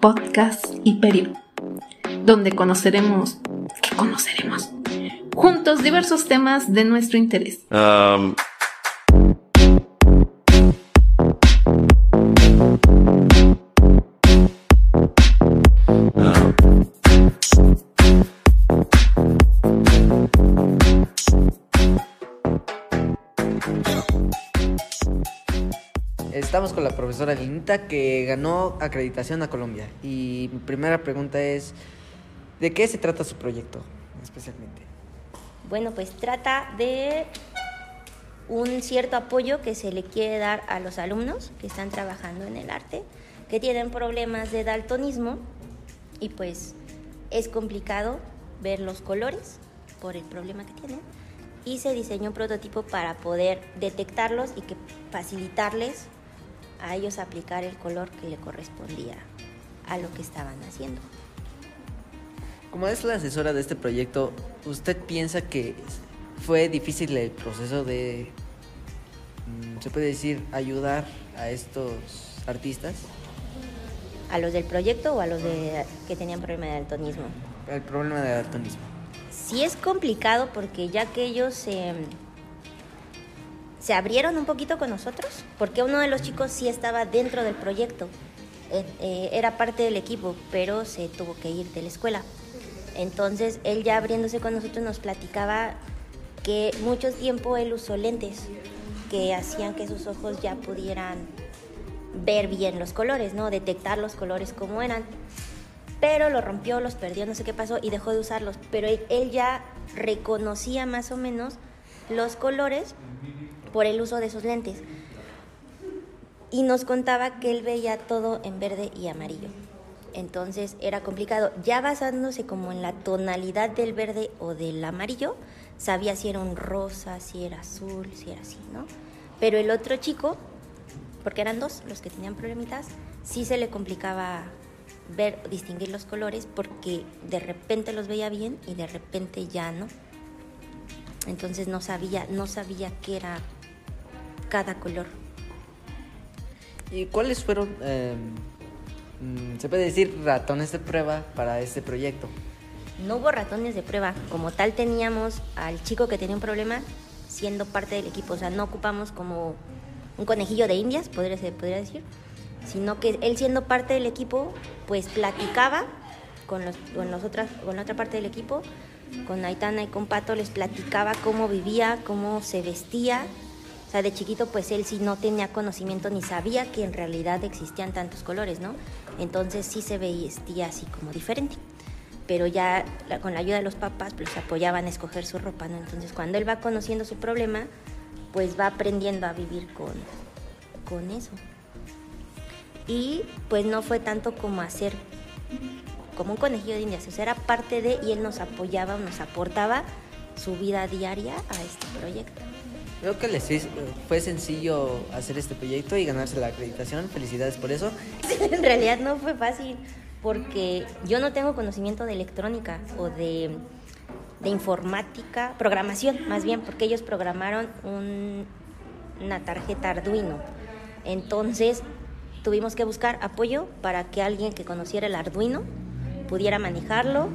podcast y donde conoceremos, ¿qué conoceremos? Juntos diversos temas de nuestro interés. Um, Estamos con la profesora Linita que ganó acreditación a Colombia. Y mi primera pregunta es, ¿de qué se trata su proyecto especialmente? Bueno, pues trata de un cierto apoyo que se le quiere dar a los alumnos que están trabajando en el arte, que tienen problemas de daltonismo y pues es complicado ver los colores por el problema que tienen y se diseñó un prototipo para poder detectarlos y que facilitarles a ellos aplicar el color que le correspondía a lo que estaban haciendo. Como es la asesora de este proyecto, ¿usted piensa que fue difícil el proceso de, mm, se puede decir, ayudar a estos artistas? ¿A los del proyecto o a los de, que tenían problema de daltonismo? El problema de daltonismo. Sí es complicado porque ya que ellos se se abrieron un poquito con nosotros, porque uno de los chicos sí estaba dentro del proyecto, eh, eh, era parte del equipo, pero se tuvo que ir de la escuela. Entonces él ya abriéndose con nosotros nos platicaba que mucho tiempo él usó lentes que hacían que sus ojos ya pudieran ver bien los colores, ¿no? Detectar los colores como eran. Pero lo rompió, los perdió, no sé qué pasó y dejó de usarlos. Pero él ya reconocía más o menos los colores por el uso de sus lentes. Y nos contaba que él veía todo en verde y amarillo. Entonces era complicado. Ya basándose como en la tonalidad del verde o del amarillo, sabía si era un rosa, si era azul, si era así, ¿no? Pero el otro chico, porque eran dos los que tenían problemitas, sí se le complicaba ver, distinguir los colores porque de repente los veía bien y de repente ya no. Entonces no sabía, no sabía qué era cada color. ¿Y cuáles fueron, mm, se puede decir, ratones de prueba para este proyecto? No hubo ratones de prueba. Como tal teníamos al chico que tenía un problema siendo parte del equipo. O sea, no ocupamos como un conejillo de indias, podría, podría decir, sino que él siendo parte del equipo, pues platicaba con, los, con, los otras, con la otra parte del equipo, con Aitana y con Pato, les platicaba cómo vivía, cómo se vestía, sea, de chiquito pues él sí no tenía conocimiento ni sabía que en realidad existían tantos colores, ¿no? Entonces sí se vestía así como diferente. Pero ya con la ayuda de los papás pues apoyaban a escoger su ropa, ¿no? Entonces cuando él va conociendo su problema, pues va aprendiendo a vivir con, con eso. Y pues no fue tanto como hacer como un conejillo de indias, o sea, era parte de y él nos apoyaba, nos aportaba su vida diaria a este proyecto. Creo que les fue sencillo hacer este proyecto y ganarse la acreditación. Felicidades por eso. en realidad no fue fácil porque yo no tengo conocimiento de electrónica o de, informática, programación más bien, porque ellos programaron una tarjeta Arduino. Entonces tuvimos que buscar apoyo para que alguien que conociera el Arduino pudiera manejarlo,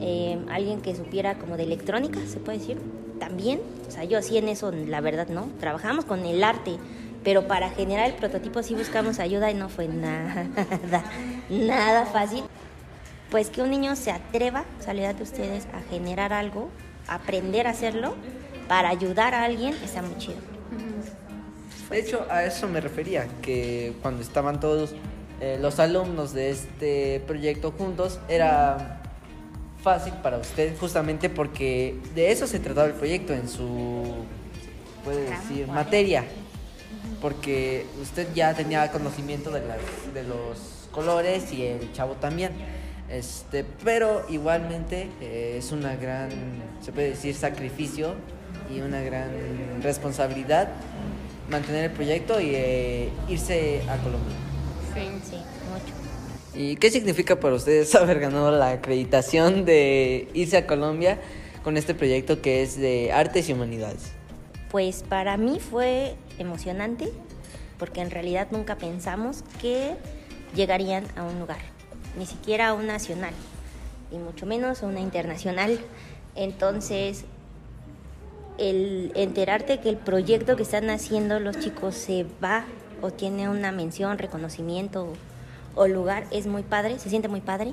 eh, alguien que supiera como de electrónica, se puede decir también, o sea, yo así en eso, la verdad, ¿no? Trabajamos con el arte, pero para generar el prototipo sí buscamos ayuda y no fue nada, nada fácil. Pues que un niño se atreva, o sea, de ustedes, a generar algo, aprender a hacerlo, para ayudar a alguien, está muy chido. De hecho, a eso me refería, que cuando estaban todos eh, los alumnos de este proyecto juntos, era fácil para usted justamente porque de eso se trataba el proyecto en su, puede decir, materia. Porque usted ya tenía conocimiento de, las, de los colores y el chavo también. Este, pero igualmente eh, es una gran, se puede decir, sacrificio y una gran responsabilidad mantener el proyecto y eh, irse a Colombia. Sí, sí. ¿Y qué significa para ustedes haber ganado la acreditación de irse a Colombia con este proyecto que es de artes y humanidades? Pues para mí fue emocionante porque en realidad nunca pensamos que llegarían a un lugar, ni siquiera a un nacional, y mucho menos a una internacional. Entonces, el enterarte que el proyecto que están haciendo los chicos se va o tiene una mención, reconocimiento o, lugar es muy padre, se siente muy padre.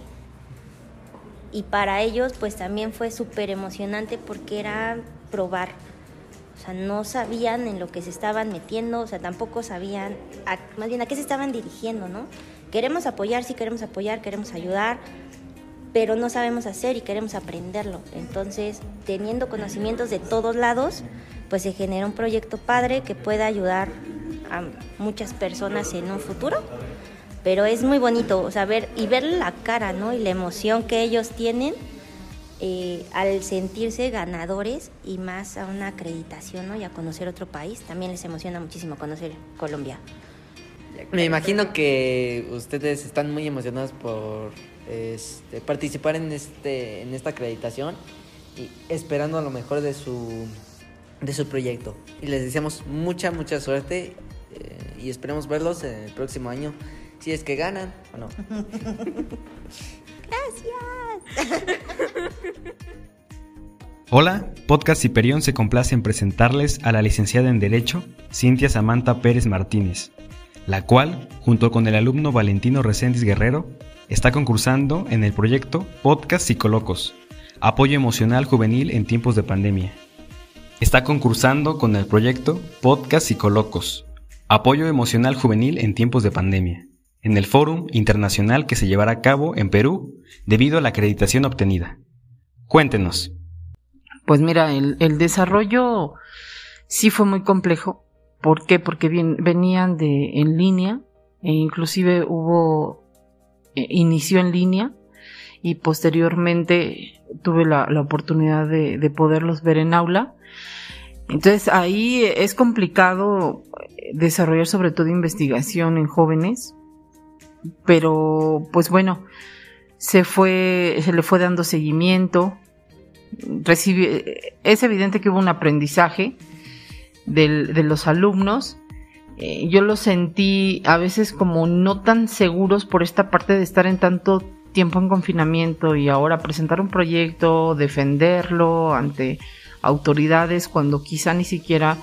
Y para ellos pues también fue súper emocionante porque era probar. O sea, no sabían en lo que se estaban metiendo, o sea, tampoco sabían, más bien a qué se estaban dirigiendo, ¿no? Queremos apoyar, sí queremos apoyar, queremos ayudar, pero no sabemos hacer y queremos aprenderlo. Entonces, teniendo conocimientos de todos lados, pues se genera un proyecto padre que pueda ayudar a muchas personas en un futuro. Pero es muy bonito, o ver y ver la cara, ¿no? Y la emoción que ellos tienen eh, al sentirse ganadores y más a una acreditación, ¿no? Y a conocer otro país. También les emociona muchísimo conocer Colombia. Me imagino que ustedes están muy emocionados por este, participar en, este, en esta acreditación y esperando lo mejor de su, de su proyecto. Y les deseamos mucha, mucha suerte eh, y esperemos verlos en el próximo año, si es que ganan o no. Gracias. Hola, Podcast Hiperión se complace en presentarles a la licenciada en Derecho, Cintia Samantha Pérez Martínez, la cual, junto con el alumno Valentino Reséndiz Guerrero, está concursando en el proyecto Podcast Psicolocos, apoyo emocional juvenil en tiempos de pandemia. Está concursando con el proyecto Podcast Psicolocos, apoyo emocional juvenil en tiempos de pandemia, en el foro internacional que se llevará a cabo en Perú debido a la acreditación obtenida. Cuéntenos. Pues mira, el, el desarrollo sí fue muy complejo. ¿Por qué? Porque venían de en línea e inclusive hubo eh, inició en línea y posteriormente tuve la, oportunidad de, poderlos ver en aula. Entonces ahí es complicado desarrollar sobre todo investigación en jóvenes, pero pues bueno, se fue, se le fue dando seguimiento. es evidente que hubo un aprendizaje de los alumnos eh, yo los sentí a veces como no tan seguros por esta parte de estar en tanto tiempo en confinamiento y ahora presentar un proyecto, defenderlo ante autoridades cuando quizá ni siquiera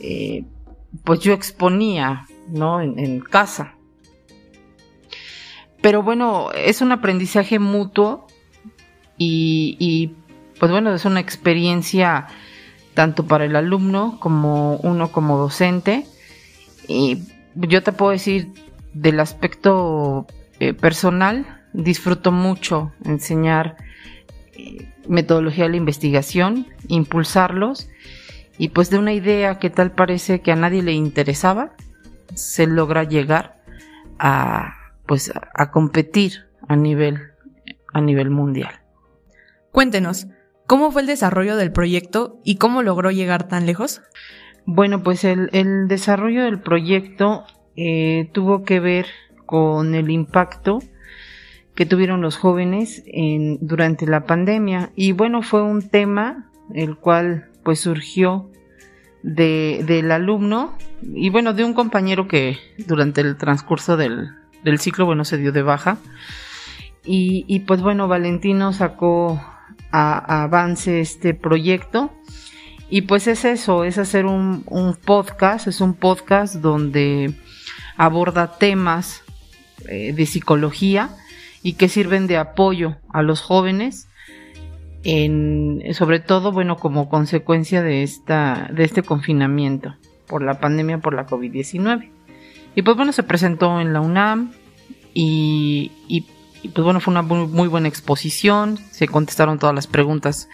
eh, pues yo exponía, ¿no? En, casa. Pero bueno, es un aprendizaje mutuo y, y pues bueno, es una experiencia tanto para el alumno como uno como docente. Y yo te puedo decir del aspecto eh, personal, disfruto mucho enseñar eh, metodología de la investigación, impulsarlos. Y pues de una idea que tal parece que a nadie le interesaba, se logra llegar a pues a competir a nivel a nivel mundial. Cuéntenos, ¿cómo fue el desarrollo del proyecto y cómo logró llegar tan lejos? Bueno, pues el, desarrollo del proyecto eh, tuvo que ver con el impacto que tuvieron los jóvenes en, durante la pandemia. Y bueno, fue un tema el cual pues surgió de, del alumno y bueno, de un compañero que durante el transcurso del, del ciclo, bueno, se dio de baja. Y, pues bueno, Valentino sacó a, a avance este proyecto y pues es eso, es hacer un, podcast, es un podcast donde aborda temas eh, de psicología y que sirven de apoyo a los jóvenes en, sobre todo, bueno, como consecuencia de esta, de este confinamiento por la pandemia, por la COVID-19. Y pues bueno, se presentó en la UNAM y, y, pues bueno, fue una muy buena exposición, se contestaron todas las preguntas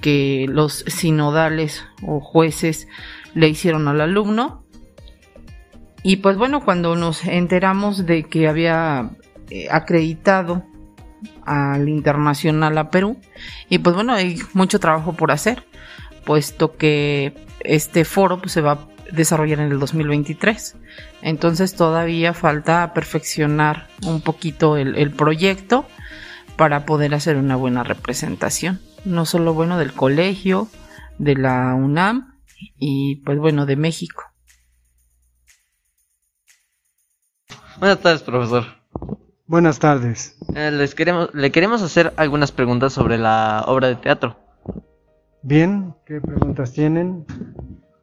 que los sinodales o jueces le hicieron al alumno. Y pues bueno, cuando nos enteramos de que había eh, acreditado al internacional a Perú. Y pues bueno, hay mucho trabajo por hacer, puesto que este foro pues, se va a desarrollar en el 2023. Entonces todavía falta perfeccionar un poquito el, el proyecto para poder hacer una buena representación. No solo bueno del colegio, de la UNAM y pues bueno, de México. Buenas tardes, profesor. Buenas tardes. Eh, les queremos, le queremos hacer algunas preguntas sobre la obra de teatro. Bien, ¿qué preguntas tienen?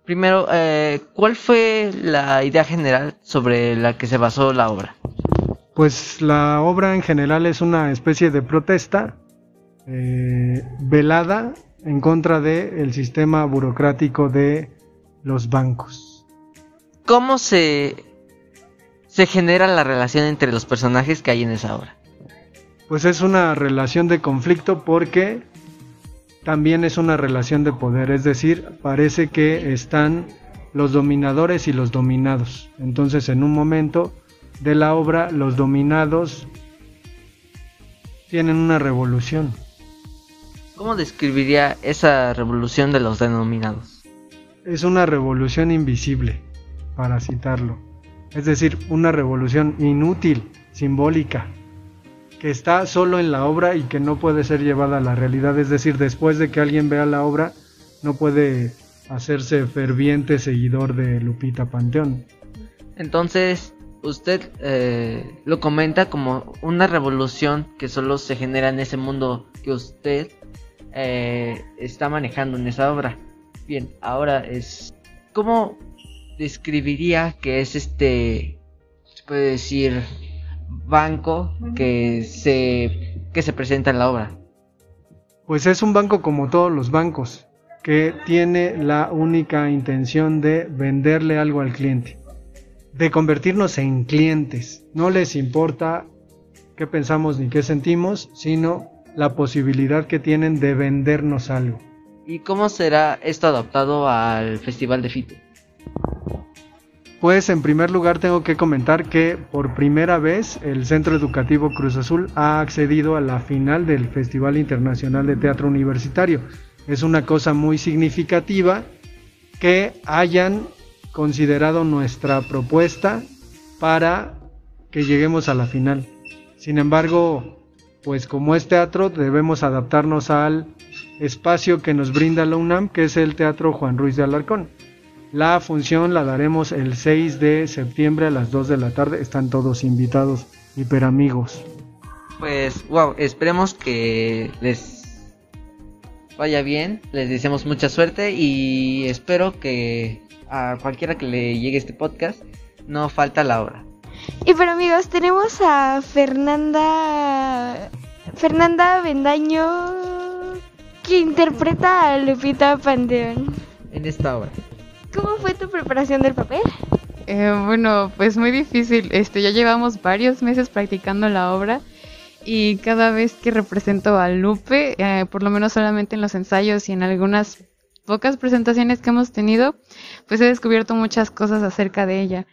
Primero, eh, ¿cuál fue la idea general sobre la que se basó la obra? Pues la obra en general es una especie de protesta eh, velada en contra del sistema burocrático de los bancos. ¿Cómo se, se genera la relación entre los personajes que hay en esa obra? Pues es una relación de conflicto porque también es una relación de poder, es decir, parece que están los dominadores y los dominados. Entonces en un momento de la obra los dominados tienen una revolución. ¿Cómo describiría esa revolución de los denominados? Es una revolución invisible, para citarlo. Es decir, una revolución inútil, simbólica, que está solo en la obra y que no puede ser llevada a la realidad. Es decir, después de que alguien vea la obra, no puede hacerse ferviente seguidor de Lupita Panteón. Entonces, usted eh, lo comenta como una revolución que solo se genera en ese mundo que usted eh, está manejando en esa obra. Bien, ahora es... ¿Cómo describiría que es este, se puede decir, banco que se, que se presenta en la obra? Pues es un banco como todos los bancos, que tiene la única intención de venderle algo al cliente, de convertirnos en clientes. No les importa qué pensamos ni qué sentimos, sino la posibilidad que tienen de vendernos algo. ¿Y cómo será esto adaptado al Festival de Fito? Pues en primer lugar tengo que comentar que por primera vez el Centro Educativo Cruz Azul ha accedido a la final del Festival Internacional de Teatro Universitario. Es una cosa muy significativa que hayan considerado nuestra propuesta para que lleguemos a la final. Sin embargo, pues como es teatro debemos adaptarnos al espacio que nos brinda la UNAM, que es el Teatro Juan Ruiz de Alarcón. La función la daremos el 6 de septiembre a las 2 de la tarde. Están todos invitados, hiperamigos. Pues, wow, esperemos que les vaya bien. Les deseamos mucha suerte y espero que a cualquiera que le llegue este podcast no falta la hora. Y pero amigos, tenemos a Fernanda Fernanda Bendaño que interpreta a Lupita Panteón. En esta obra. ¿Cómo fue tu preparación del papel? Eh, bueno, pues muy difícil. Este, ya llevamos varios meses practicando la obra y cada vez que represento a Lupe, eh, por lo menos solamente en los ensayos y en algunas pocas presentaciones que hemos tenido, pues he descubierto muchas cosas acerca de ella.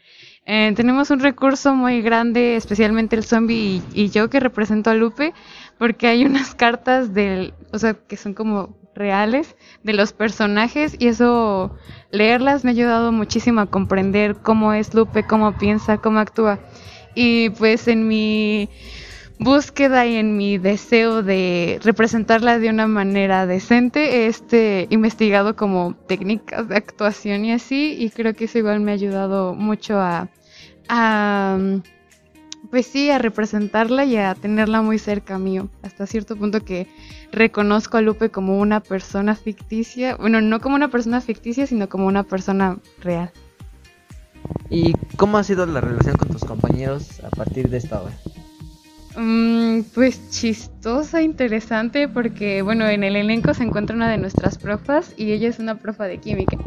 Eh, tenemos un recurso muy grande, especialmente el zombie y, y, yo que represento a Lupe, porque hay unas cartas del, o sea, que son como reales de los personajes y eso leerlas me ha ayudado muchísimo a comprender cómo es Lupe, cómo piensa, cómo actúa. Y pues en mi búsqueda y en mi deseo de representarla de una manera decente, he este, investigado como técnicas de actuación y así, y creo que eso igual me ha ayudado mucho a, a pues sí, a representarla y a tenerla muy cerca mío, hasta cierto punto que reconozco a Lupe como una persona ficticia, bueno, no como una persona ficticia, sino como una persona real. ¿Y cómo ha sido la relación con tus compañeros a partir de esta obra? Mm, pues chistosa, interesante, porque bueno, en el elenco se encuentra una de nuestras profas y ella es una profa de química.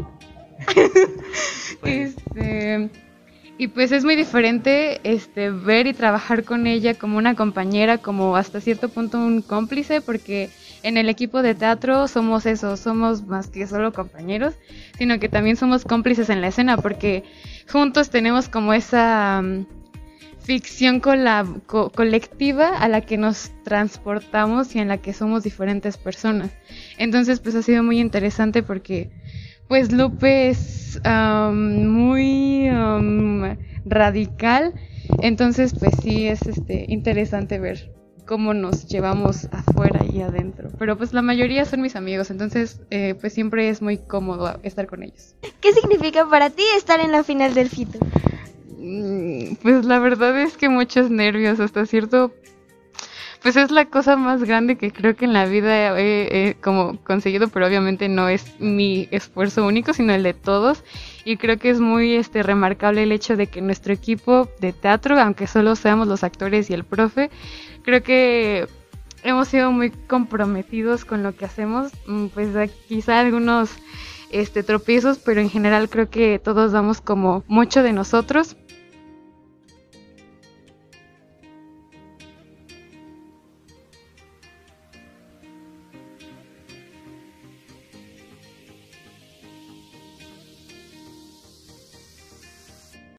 pues. este, y pues es muy diferente este, ver y trabajar con ella como una compañera, como hasta cierto punto un cómplice, porque en el equipo de teatro somos eso, somos más que solo compañeros, sino que también somos cómplices en la escena, porque juntos tenemos como esa ficción colectiva a la que nos transportamos y en la que somos diferentes personas. Entonces, pues ha sido muy interesante porque, pues Lupe es muy radical, entonces, pues sí es este interesante ver cómo nos llevamos afuera y adentro. Pero pues la mayoría son mis amigos, entonces eh, pues siempre es muy cómodo estar con ellos. ¿Qué significa para ti estar en la final del FITO? Mm, pues la verdad es que muchos nervios, hasta cierto pues es la cosa más grande que creo que en la vida he, como conseguido, pero obviamente no es mi esfuerzo único, sino el de todos. Y creo que es muy este remarcable el hecho de que nuestro equipo de teatro, aunque solo seamos los actores y el profe, creo que hemos sido muy comprometidos con lo que hacemos. Mm, pues quizá algunos este tropiezos, pero en general creo que todos damos como mucho de nosotros